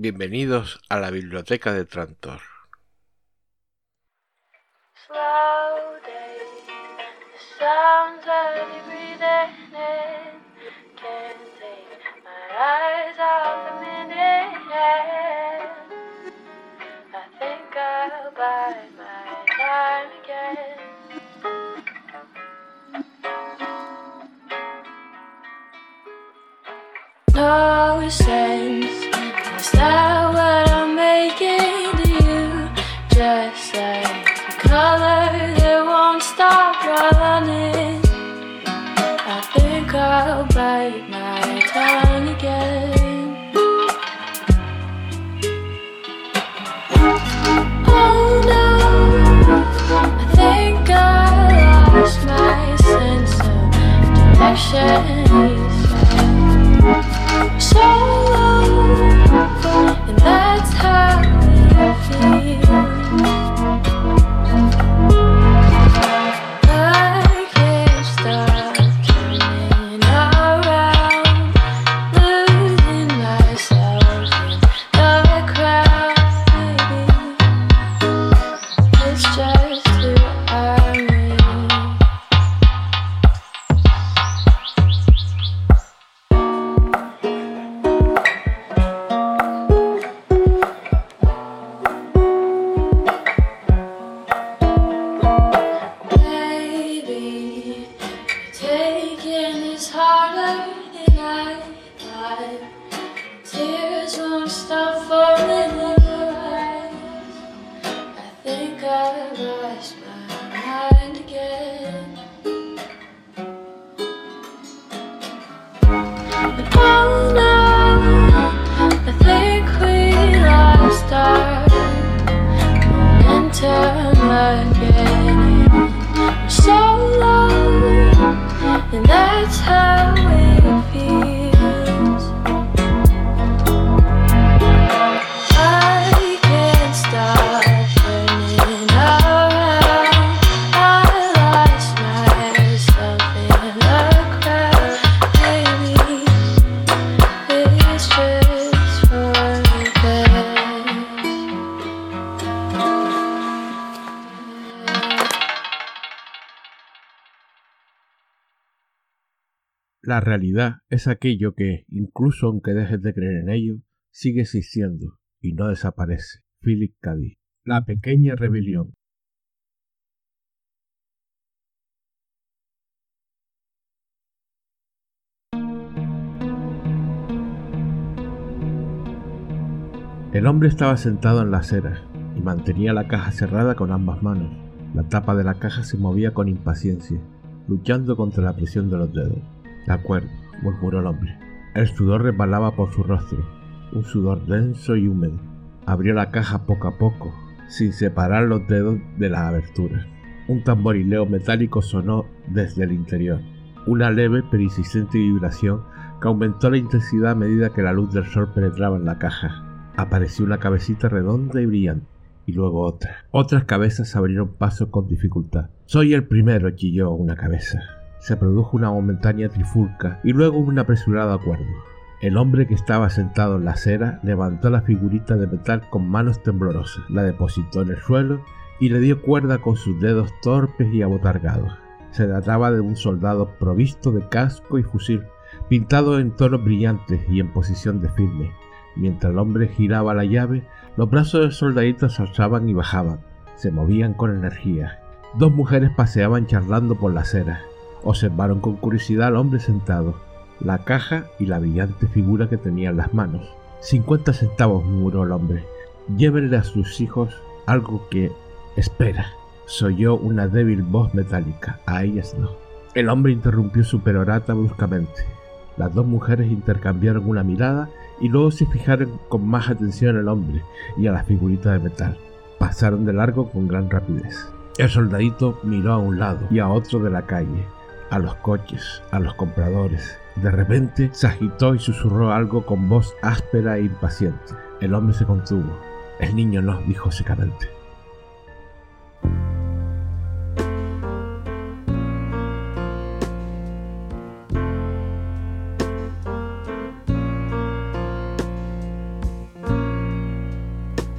Bienvenidos a la biblioteca de Trantor. stop. La realidad es aquello que, incluso aunque dejes de creer en ello, sigue existiendo y no desaparece. Philip K. Dick. La pequeña rebelión. El hombre estaba sentado en la acera y mantenía la caja cerrada con ambas manos. La tapa de la caja se movía con impaciencia, luchando contra la presión de los dedos. De acuerdo, murmuró el hombre. El sudor resbalaba por su rostro, un sudor denso y húmedo. Abrió la caja poco a poco, sin separar los dedos de la abertura. Un tamborileo metálico sonó desde el interior, una leve pero insistente vibración que aumentó la intensidad a medida que la luz del sol penetraba en la caja. Apareció una cabecita redonda y brillante, y luego otra. Otras cabezas abrieron paso con dificultad. Soy el primero, chilló una cabeza. Se produjo una momentánea trifulca y luego un apresurado acuerdo. El hombre que estaba sentado en la acera levantó la figurita de metal con manos temblorosas, la depositó en el suelo y le dio cuerda con sus dedos torpes y abotargados. Se trataba de un soldado provisto de casco y fusil, pintado en tonos brillantes y en posición de firme. Mientras el hombre giraba la llave, los brazos del soldadito se alzaban y bajaban, se movían con energía. Dos mujeres paseaban charlando por la acera. Observaron con curiosidad al hombre sentado, la caja y la brillante figura que tenía en las manos. Cincuenta centavos, murmuró el hombre. Llévenle a sus hijos algo que... Espera, soyó una débil voz metálica. A ellas no. El hombre interrumpió su perorata bruscamente. Las dos mujeres intercambiaron una mirada y luego se fijaron con más atención al hombre y a la figurita de metal. Pasaron de largo con gran rapidez. El soldadito miró a un lado y a otro de la calle, a los coches, a los compradores. De repente se agitó y susurró algo con voz áspera e impaciente. El hombre se contuvo. El niño no, dijo secamente.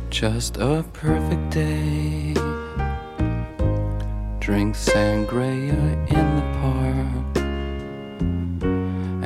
Just a perfect day. Drink sangria in.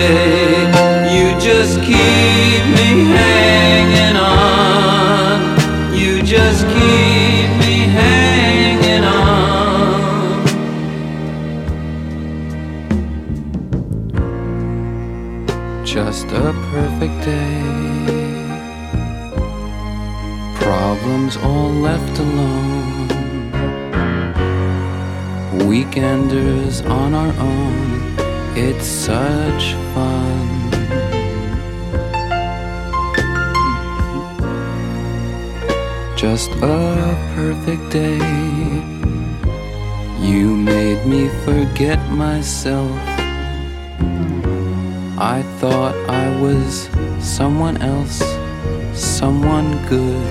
day. You just keep me hanging on. You just keep me hanging on. Just a perfect day. Problems all left alone. Weekenders on our own. It's such Just a perfect day. You made me forget myself. I thought I was someone else, someone good.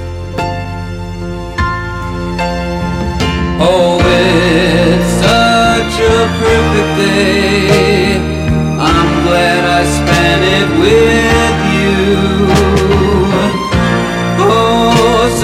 Oh, it's such a perfect day. I'm glad I spent it with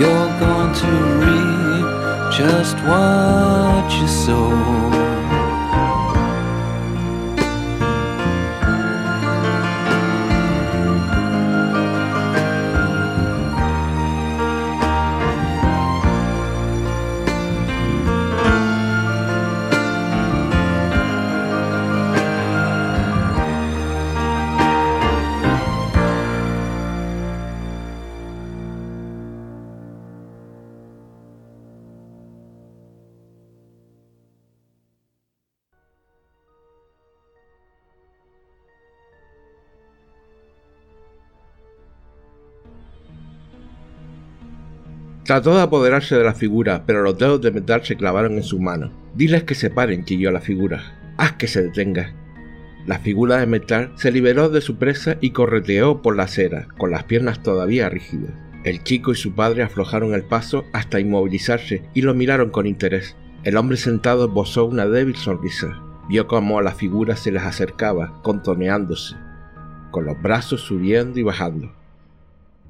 You're going to reap just what you sow. Trató de apoderarse de la figura, pero los dedos de metal se clavaron en su mano. Diles que se paren, chilló la figura. Haz que se detenga. La figura de metal se liberó de su presa y correteó por la acera, con las piernas todavía rígidas. El chico y su padre aflojaron el paso hasta inmovilizarse y lo miraron con interés. El hombre sentado esbozó una débil sonrisa. Vio cómo la figura se les acercaba, contoneándose, con los brazos subiendo y bajando.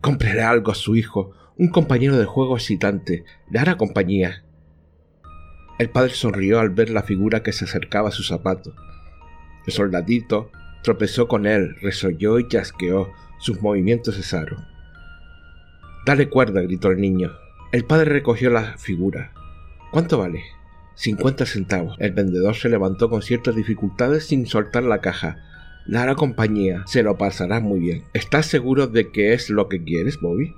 Compraré algo a su hijo, un compañero de juego excitante, le hará compañía. El padre sonrió al ver la figura que se acercaba a su zapato. El soldadito tropezó con él, resolló y chasqueó, sus movimientos cesaron. Dale cuerda, gritó el niño. El padre recogió la figura. ¿Cuánto vale? Cincuenta centavos. El vendedor se levantó con ciertas dificultades sin soltar la caja. Le hará compañía, se lo pasará muy bien. ¿Estás seguro de que es lo que quieres, Bobby?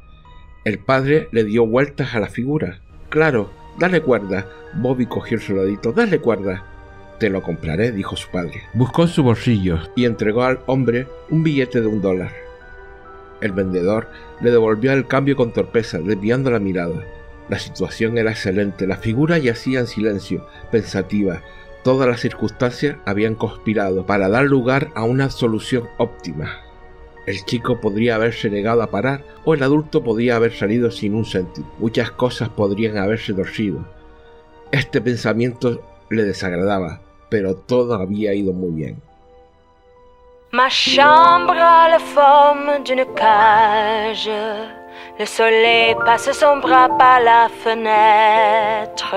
El padre le dio vueltas a la figura. Claro, dale cuerda. Bobby cogió el soldadito. Dale cuerda. Te lo compraré, dijo su padre. Buscó en su bolsillo y entregó al hombre un billete de un dólar. El vendedor le devolvió el cambio con torpeza, desviando la mirada. La situación era excelente, la figura yacía en silencio, pensativa. Todas las circunstancias habían conspirado para dar lugar a una solución óptima. El chico podría haberse negado a parar o el adulto podría haber salido sin un céntimo. Muchas cosas podrían haberse torcido. Este pensamiento le desagradaba, pero todo había ido muy bien. Ma chambre a la forme d'une cage. Le soleil passe son bras par la fenêtre.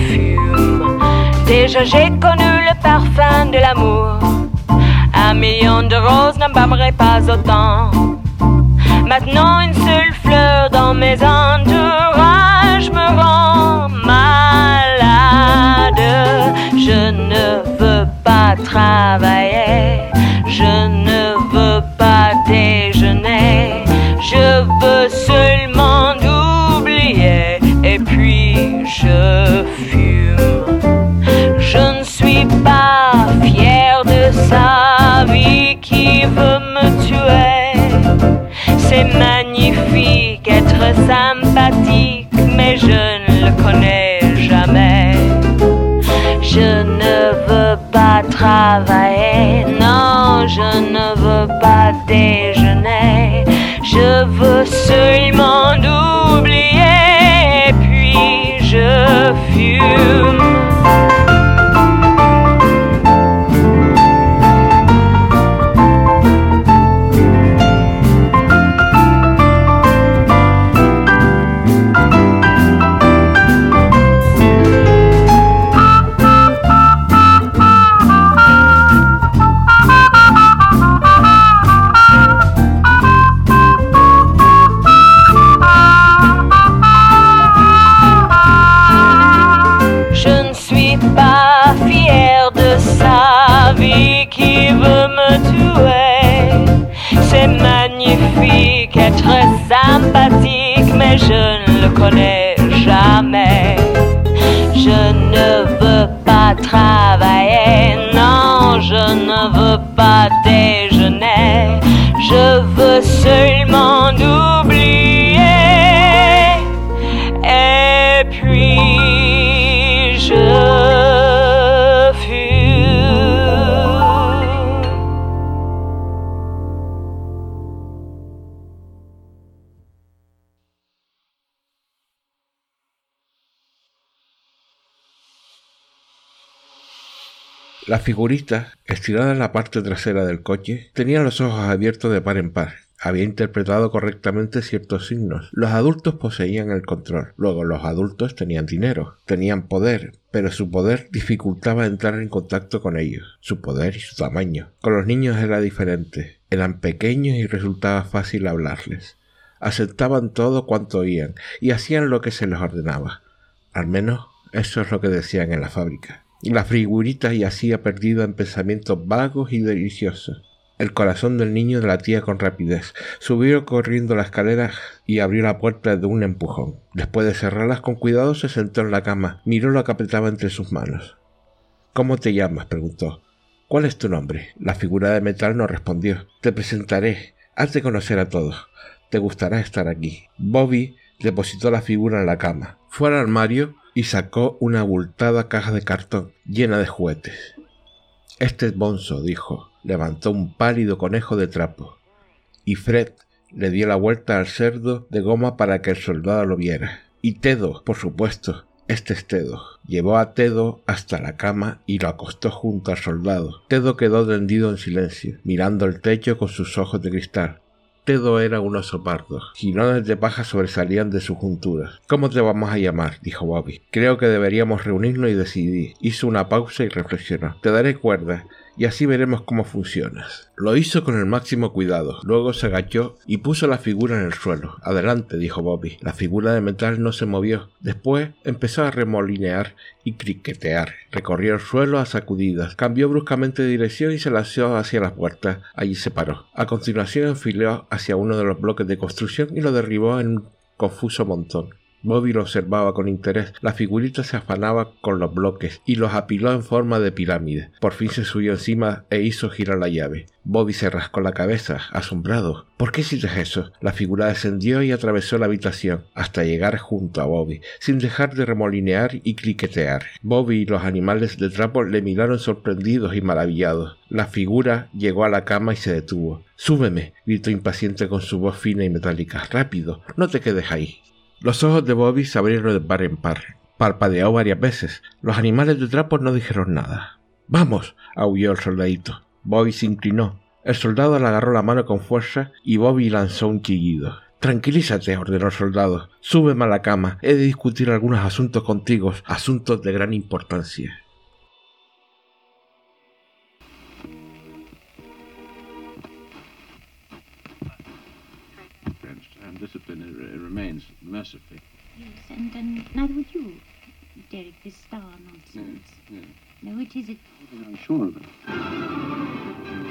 Déjà j'ai connu le parfum de l'amour, un million de roses n'embâmerait pas autant. Maintenant une seule fleur dans mes entourages me rend malade. Je ne veux pas travailler, je ne veux pas déjeuner, je veux seulement oublier et puis je fume. Pas fier de sa vie qui veut me tuer. C'est magnifique être sympathique, mais je ne le connais jamais. Je ne veux pas travailler, non, je ne veux pas déjeuner. Je veux seulement La figurita, estirada en la parte trasera del coche, tenía los ojos abiertos de par en par. Había interpretado correctamente ciertos signos. Los adultos poseían el control. Luego los adultos tenían dinero, tenían poder, pero su poder dificultaba entrar en contacto con ellos. Su poder y su tamaño. Con los niños era diferente. Eran pequeños y resultaba fácil hablarles. Aceptaban todo cuanto oían y hacían lo que se les ordenaba. Al menos eso es lo que decían en la fábrica. La figurita yacía perdida en pensamientos vagos y deliciosos. El corazón del niño latía con rapidez. Subió corriendo la escalera y abrió la puerta de un empujón. Después de cerrarlas con cuidado se sentó en la cama, miró lo que apretaba entre sus manos. ¿Cómo te llamas? preguntó. ¿Cuál es tu nombre? La figura de metal no respondió. Te presentaré. Haz de conocer a todos. Te gustará estar aquí. Bobby depositó la figura en la cama. Fue al armario y sacó una abultada caja de cartón llena de juguetes. Este es Bonzo, dijo. Levantó un pálido conejo de trapo. Y Fred le dio la vuelta al cerdo de goma para que el soldado lo viera. Y Tedo, por supuesto. Este es Tedo. Llevó a Tedo hasta la cama y lo acostó junto al soldado. Tedo quedó tendido en silencio, mirando el techo con sus ojos de cristal. Tedo era un oso pardo. De paja sobresalían de su juntura. ¿Cómo te vamos a llamar? dijo Bobby. Creo que deberíamos reunirnos y decidir. Hizo una pausa y reflexionó. Te daré cuerda y así veremos cómo funcionas. Lo hizo con el máximo cuidado, luego se agachó y puso la figura en el suelo. Adelante, dijo Bobby. La figura de metal no se movió. Después empezó a remolinear y criquetear. Recorrió el suelo a sacudidas, cambió bruscamente de dirección y se lanzó hacia la puerta. Allí se paró. A continuación enfiló hacia uno de los bloques de construcción y lo derribó en un confuso montón. Bobby lo observaba con interés. La figurita se afanaba con los bloques y los apiló en forma de pirámide. Por fin se subió encima e hizo girar la llave. Bobby se rascó la cabeza, asombrado. ¿Por qué hiciste eso? La figura descendió y atravesó la habitación hasta llegar junto a Bobby, sin dejar de remolinear y cliquetear. Bobby y los animales de trapo le miraron sorprendidos y maravillados. La figura llegó a la cama y se detuvo. Súbeme, gritó impaciente con su voz fina y metálica. Rápido, no te quedes ahí. Los ojos de Bobby se abrieron de par en par. Parpadeó varias veces. Los animales de trapo no dijeron nada. Vamos, aulló el soldadito. Bobby se inclinó. El soldado le agarró la mano con fuerza y Bobby lanzó un chillido. Tranquilízate, ordenó el soldado. Súbeme a la cama. He de discutir algunos asuntos contigo, asuntos de gran importancia. Mercifully. Yes, and, and neither would you, Derek, this star nonsense. Yes, yes. No, it is. It. I'm sure of it.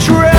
train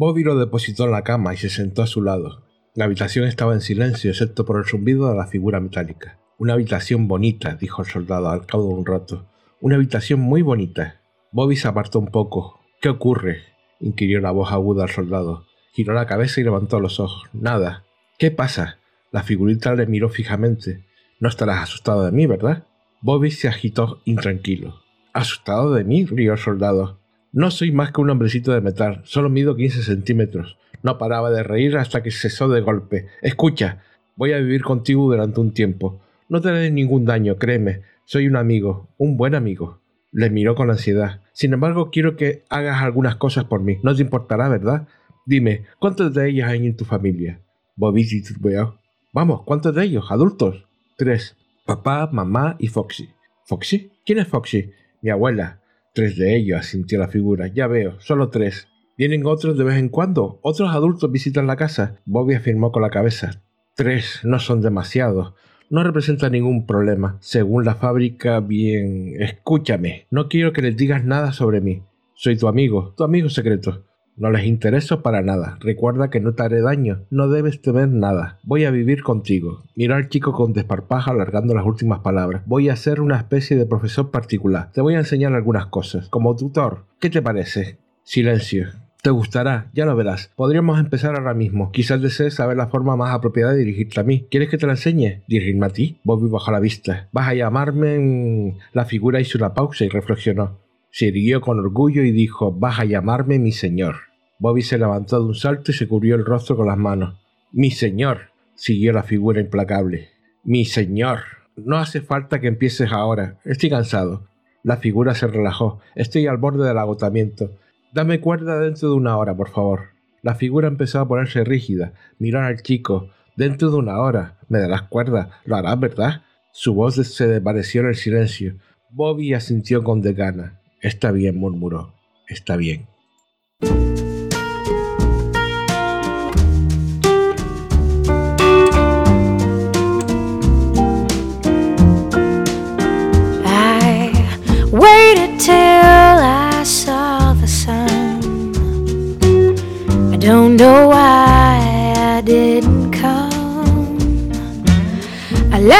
Bobby lo depositó en la cama y se sentó a su lado. La habitación estaba en silencio, excepto por el zumbido de la figura metálica. Una habitación bonita, dijo el soldado al cabo de un rato. Una habitación muy bonita. Bobby se apartó un poco. ¿Qué ocurre? inquirió la voz aguda al soldado. Giró la cabeza y levantó los ojos. Nada. ¿Qué pasa? La figurita le miró fijamente. No estarás asustado de mí, ¿verdad? Bobby se agitó intranquilo. ¿Asustado de mí? rió el soldado. No soy más que un hombrecito de metal, solo mido 15 centímetros. No paraba de reír hasta que cesó de golpe. Escucha, voy a vivir contigo durante un tiempo. No te haré ningún daño, créeme. Soy un amigo, un buen amigo. Le miró con ansiedad. Sin embargo, quiero que hagas algunas cosas por mí. No te importará, ¿verdad? Dime, ¿cuántos de ellos hay en tu familia? Bobby titubeó. Vamos, ¿cuántos de ellos? ¿Adultos? Tres. Papá, mamá y Foxy. ¿Foxy? ¿Quién es Foxy? Mi abuela. Tres de ellos, asintió la figura. Ya veo, solo tres. ¿Vienen otros de vez en cuando? ¿Otros adultos visitan la casa? Bobby afirmó con la cabeza. Tres, no son demasiados no representa ningún problema. Según la fábrica, bien... Escúchame, no quiero que les digas nada sobre mí. Soy tu amigo, tu amigo secreto. No les intereso para nada. Recuerda que no te haré daño. No debes temer nada. Voy a vivir contigo. Miró al chico con desparpajo alargando las últimas palabras. Voy a ser una especie de profesor particular. Te voy a enseñar algunas cosas. Como tutor. ¿Qué te parece? Silencio. Te gustará, ya lo verás. Podríamos empezar ahora mismo. Quizás desees saber la forma más apropiada de dirigirte a mí. ¿Quieres que te la enseñe? ¿Dirigirme a ti? Bobby bajó la vista. ¿Vas a llamarme...? La figura hizo una pausa y reflexionó. Se irguió con orgullo y dijo, vas a llamarme mi señor. Bobby se levantó de un salto y se cubrió el rostro con las manos. Mi señor, siguió la figura implacable. Mi señor. No hace falta que empieces ahora. Estoy cansado. La figura se relajó. Estoy al borde del agotamiento. Dame cuerda dentro de una hora, por favor. La figura empezó a ponerse rígida. Miró al chico. Dentro de una hora. Me darás cuerda. Lo harás, ¿verdad? Su voz se desvaneció en el silencio. Bobby asintió con desgana. Está bien, murmuró. Está bien.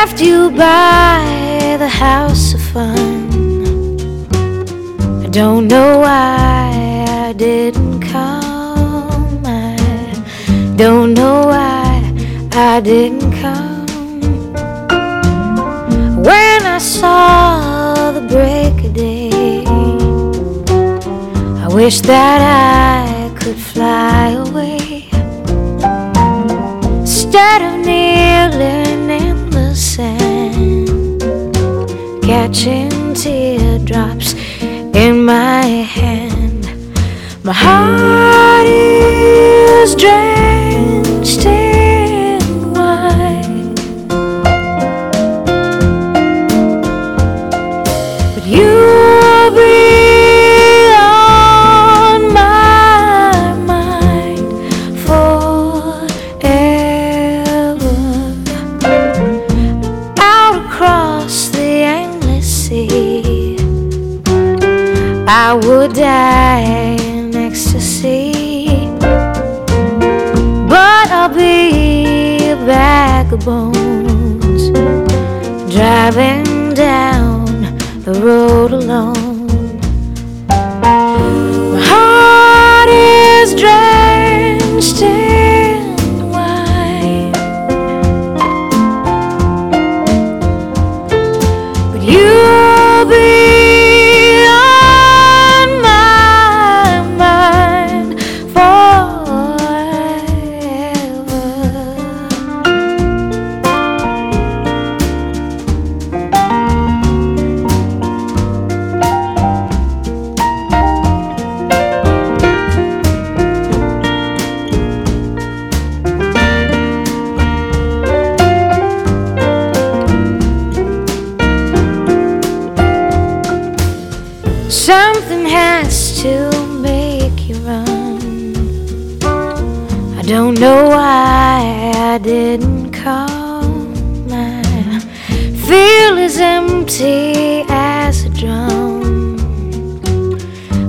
Left you by the house of fun. I don't know why I didn't come. I don't know why I didn't come. When I saw the break of day, I wish that I could fly away instead of kneeling catching teardrops in my hand. My heart is drenched to make you run. I don't know why I didn't come. I feel as empty as a drum.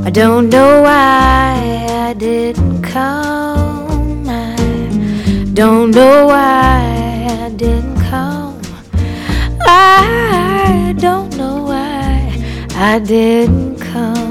I don't know why I didn't come. I don't know why I didn't come. I don't know why I didn't come.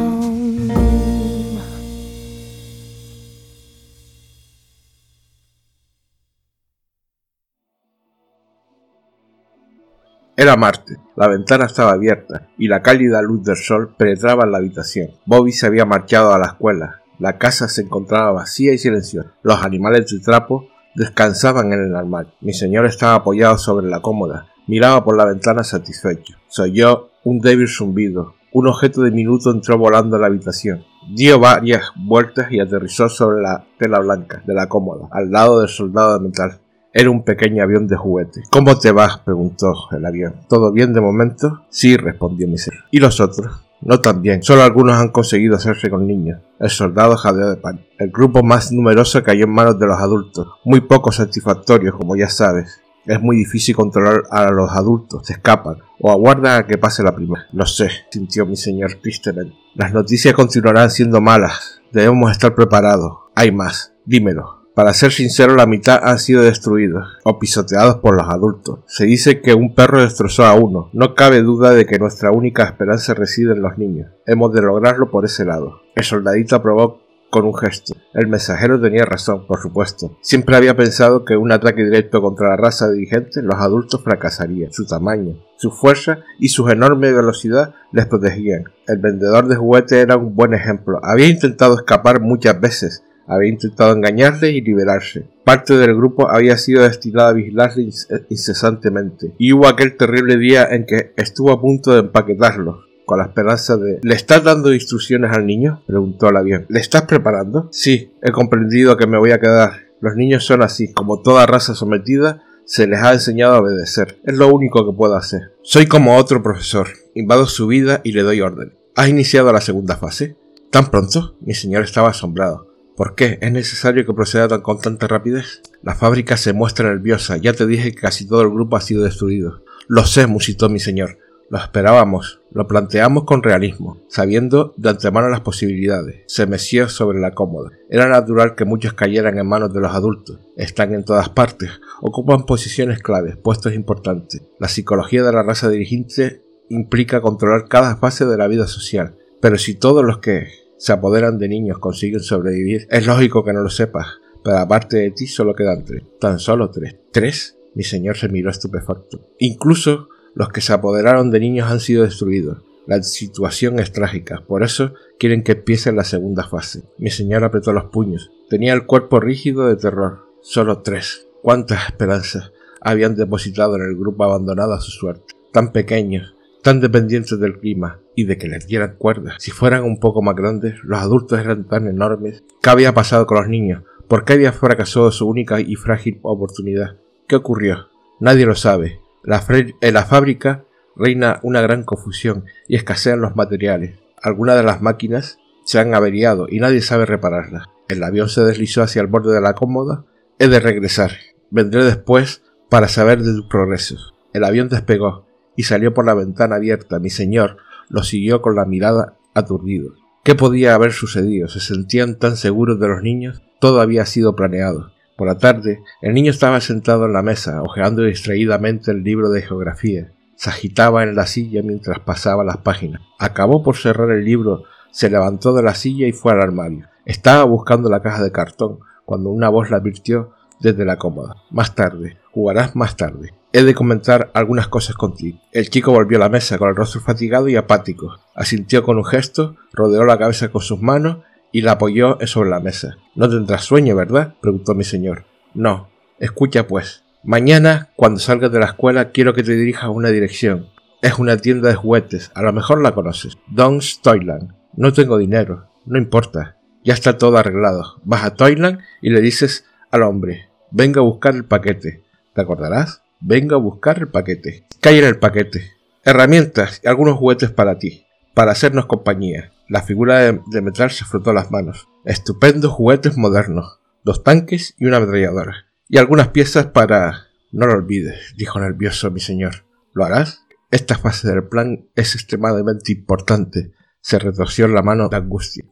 Era martes, la ventana estaba abierta y la cálida luz del sol penetraba en la habitación. Bobby se había marchado a la escuela. La casa se encontraba vacía y silenciosa. Los animales de trapo descansaban en el armario. Mi señor estaba apoyado sobre la cómoda. Miraba por la ventana satisfecho. Soy yo un débil zumbido. Un objeto diminuto entró volando en la habitación. Dio varias vueltas y aterrizó sobre la tela blanca de la cómoda, al lado del soldado de metal. Era un pequeño avión de juguete. ¿Cómo te vas? preguntó el avión. ¿Todo bien de momento? Sí, respondió mi ser. ¿Y los otros? No tan bien. Solo algunos han conseguido hacerse con niños. El soldado jadeó de pan. El grupo más numeroso cayó en manos de los adultos. Muy poco satisfactorios, como ya sabes. Es muy difícil controlar a los adultos. Se escapan. O aguardan a que pase la primera. Lo sé, sintió mi señor tristemente. Las noticias continuarán siendo malas. Debemos estar preparados. Hay más. Dímelo. Para ser sincero, la mitad han sido destruidos o pisoteados por los adultos. Se dice que un perro destrozó a uno. No cabe duda de que nuestra única esperanza reside en los niños. Hemos de lograrlo por ese lado. El soldadito aprobó con un gesto. El mensajero tenía razón, por supuesto. Siempre había pensado que un ataque directo contra la raza dirigente los adultos fracasaría. Su tamaño, su fuerza y su enorme velocidad les protegían. El vendedor de juguetes era un buen ejemplo. Había intentado escapar muchas veces, había intentado engañarle y liberarse. Parte del grupo había sido destinada a vigilarle incesantemente. Y hubo aquel terrible día en que estuvo a punto de empaquetarlo, con la esperanza de ¿Le estás dando instrucciones al niño? preguntó el avión. ¿Le estás preparando? Sí, he comprendido que me voy a quedar. Los niños son así, como toda raza sometida, se les ha enseñado a obedecer. Es lo único que puedo hacer. Soy como otro profesor. Invado su vida y le doy orden. ¿Has iniciado la segunda fase? ¿Tan pronto? Mi señor estaba asombrado. ¿Por qué? ¿Es necesario que proceda con tanta rapidez? La fábrica se muestra nerviosa. Ya te dije que casi todo el grupo ha sido destruido. Lo sé, musitó mi señor. Lo esperábamos. Lo planteamos con realismo, sabiendo de antemano las posibilidades. Se meció sobre la cómoda. Era natural que muchos cayeran en manos de los adultos. Están en todas partes. Ocupan posiciones claves, puestos importantes. La psicología de la raza dirigente implica controlar cada fase de la vida social. Pero si todos los que se apoderan de niños, consiguen sobrevivir. Es lógico que no lo sepas, pero aparte de ti solo quedan tres. Tan solo tres. ¿Tres? Mi señor se miró estupefacto. Incluso los que se apoderaron de niños han sido destruidos. La situación es trágica, por eso quieren que empiece la segunda fase. Mi señor apretó los puños. Tenía el cuerpo rígido de terror. Solo tres. ¿Cuántas esperanzas habían depositado en el grupo abandonado a su suerte? Tan pequeños, tan dependientes del clima y de que les dieran cuerda. Si fueran un poco más grandes, los adultos eran tan enormes. ¿Qué había pasado con los niños? ¿Por qué había fracasado su única y frágil oportunidad? ¿Qué ocurrió? Nadie lo sabe. en la fábrica reina una gran confusión y escasean los materiales. Algunas de las máquinas se han averiado y nadie sabe repararlas. El avión se deslizó hacia el borde de la cómoda. He de regresar. Vendré después para saber de tus progresos. El avión despegó y salió por la ventana abierta. Mi señor lo siguió con la mirada aturdido. ¿Qué podía haber sucedido? ¿Se sentían tan seguros de los niños? Todo había sido planeado. Por la tarde, el niño estaba sentado en la mesa, hojeando distraídamente el libro de geografía. Se agitaba en la silla mientras pasaba las páginas. Acabó por cerrar el libro, se levantó de la silla y fue al armario. Estaba buscando la caja de cartón cuando una voz la advirtió desde la cómoda. Más tarde, jugarás más tarde. He de comentar algunas cosas contigo. El chico volvió a la mesa con el rostro fatigado y apático. Asintió con un gesto, rodeó la cabeza con sus manos y la apoyó sobre la mesa. No tendrás sueño, ¿verdad? preguntó mi señor. No. Escucha, pues. Mañana, cuando salgas de la escuela, quiero que te dirijas a una dirección. Es una tienda de juguetes. A lo mejor la conoces. Don's Toyland. No tengo dinero. No importa. Ya está todo arreglado. Vas a Toyland y le dices al hombre, venga a buscar el paquete. ¿Te acordarás? Venga a buscar el paquete. ¿Qué en el paquete? Herramientas y algunos juguetes para ti, para hacernos compañía. La figura de, metal se frotó las manos. Estupendos juguetes modernos, dos tanques y una ametralladora. Y algunas piezas para... No lo olvides, dijo nervioso mi señor. ¿Lo harás? Esta fase del plan es extremadamente importante. Se retorció la mano de angustia.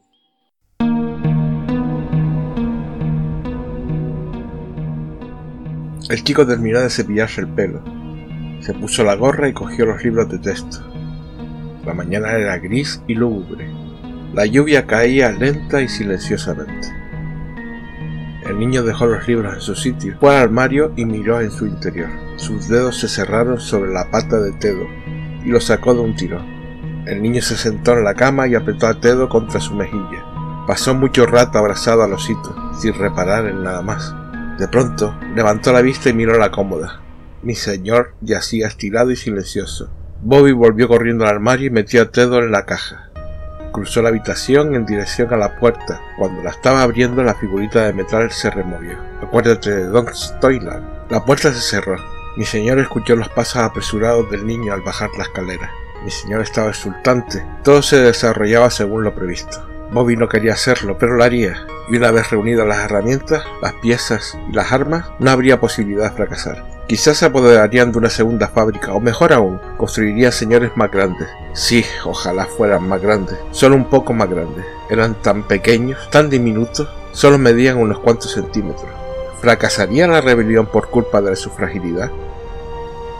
El chico terminó de cepillarse el pelo. Se puso la gorra y cogió los libros de texto. La mañana era gris y lúgubre. La lluvia caía lenta y silenciosamente. El niño dejó los libros en su sitio, fue al armario y miró en su interior. Sus dedos se cerraron sobre la pata de Tedo y lo sacó de un tirón. El niño se sentó en la cama y apretó a Tedo contra su mejilla. Pasó mucho rato abrazado al osito, sin reparar en nada más. De pronto, levantó la vista y miró la cómoda. Mi señor yacía estirado y silencioso. Bobby volvió corriendo al armario y metió a Tedo en la caja. Cruzó la habitación en dirección a la puerta. Cuando la estaba abriendo, la figurita de metal se removió. Acuérdate de Don Stoyland. La puerta se cerró. Mi señor escuchó los pasos apresurados del niño al bajar la escalera. Mi señor estaba exultante. Todo se desarrollaba según lo previsto. Bobby no quería hacerlo, pero lo haría, y una vez reunidas las herramientas, las piezas y las armas, no habría posibilidad de fracasar. Quizás se apoderarían de una segunda fábrica, o mejor aún, construirían señores más grandes. Sí, ojalá fueran más grandes, solo un poco más grandes. Eran tan pequeños, tan diminutos, solo medían unos cuantos centímetros. ¿Fracasaría la rebelión por culpa de su fragilidad?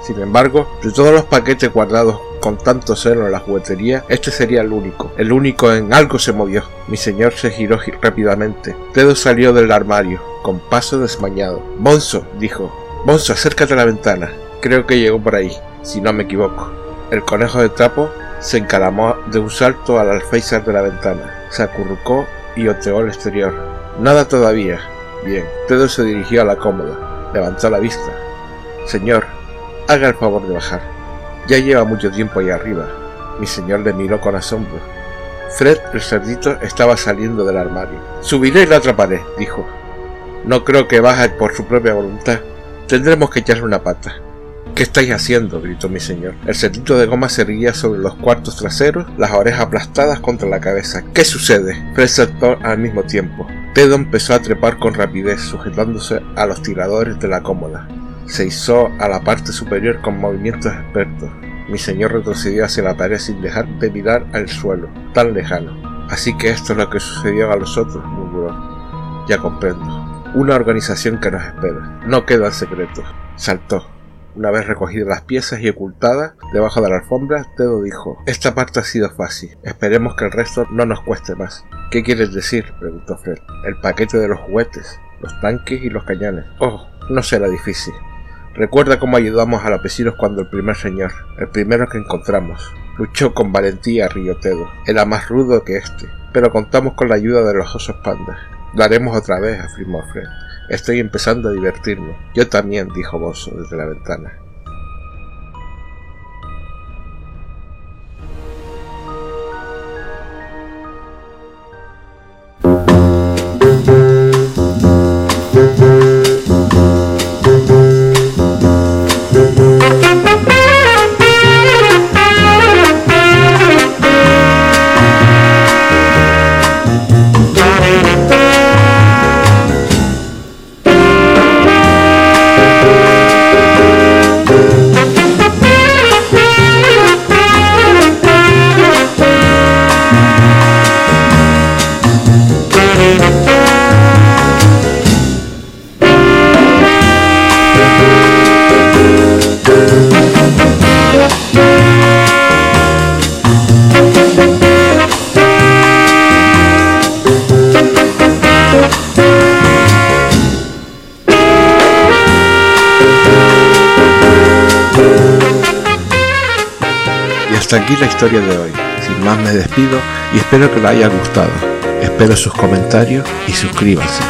Sin embargo, de todos los paquetes guardados con tanto celo en la juguetería, este sería el único. El único en algo se movió. Mi señor se giró rápidamente. Tedo salió del armario, con paso desmañado. Bonzo, dijo. Bonzo, acércate a la ventana. Creo que llegó por ahí, si no me equivoco. El conejo de trapo se encaramó de un salto al alféizar de la ventana. Se acurrucó y oteó el exterior. Nada todavía. Bien. Tedo se dirigió a la cómoda. Levantó la vista. Señor, haga el favor de bajar. Ya lleva mucho tiempo ahí arriba. Mi señor le miró con asombro. Fred, el cerdito, estaba saliendo del armario. Subiré y la atraparé, dijo. No creo que baje por su propia voluntad. Tendremos que echarle una pata. ¿Qué estáis haciendo? gritó mi señor. El cerdito de goma se erguía sobre los cuartos traseros, las orejas aplastadas contra la cabeza. ¿Qué sucede? Fred saltó al mismo tiempo. Tedo empezó a trepar con rapidez, sujetándose a los tiradores de la cómoda. Se izó a la parte superior con movimientos expertos. Mi señor retrocedió hacia la pared sin dejar de mirar al suelo, tan lejano. Así que esto es lo que sucedió a los otros, murmuró. Ya comprendo. Una organización que nos espera. No quedan secretos. Saltó. Una vez recogidas las piezas y ocultadas debajo de la alfombra, Tedo dijo, Esta parte ha sido fácil. Esperemos que el resto no nos cueste más. ¿Qué quieres decir? preguntó Fred. El paquete de los juguetes, los tanques y los cañones. Oh, no será difícil. Recuerda cómo ayudamos a los vecinos cuando el primer señor, el primero que encontramos, luchó con valentía Río Tedo. Era más rudo que este, pero contamos con la ayuda de los osos pandas. Lo haremos otra vez, afirmó Fred. Estoy empezando a divertirme. Yo también, dijo Bozo desde la ventana. Hasta aquí la historia de hoy. Sin más me despido y espero que les haya gustado. Espero sus comentarios y suscríbanse.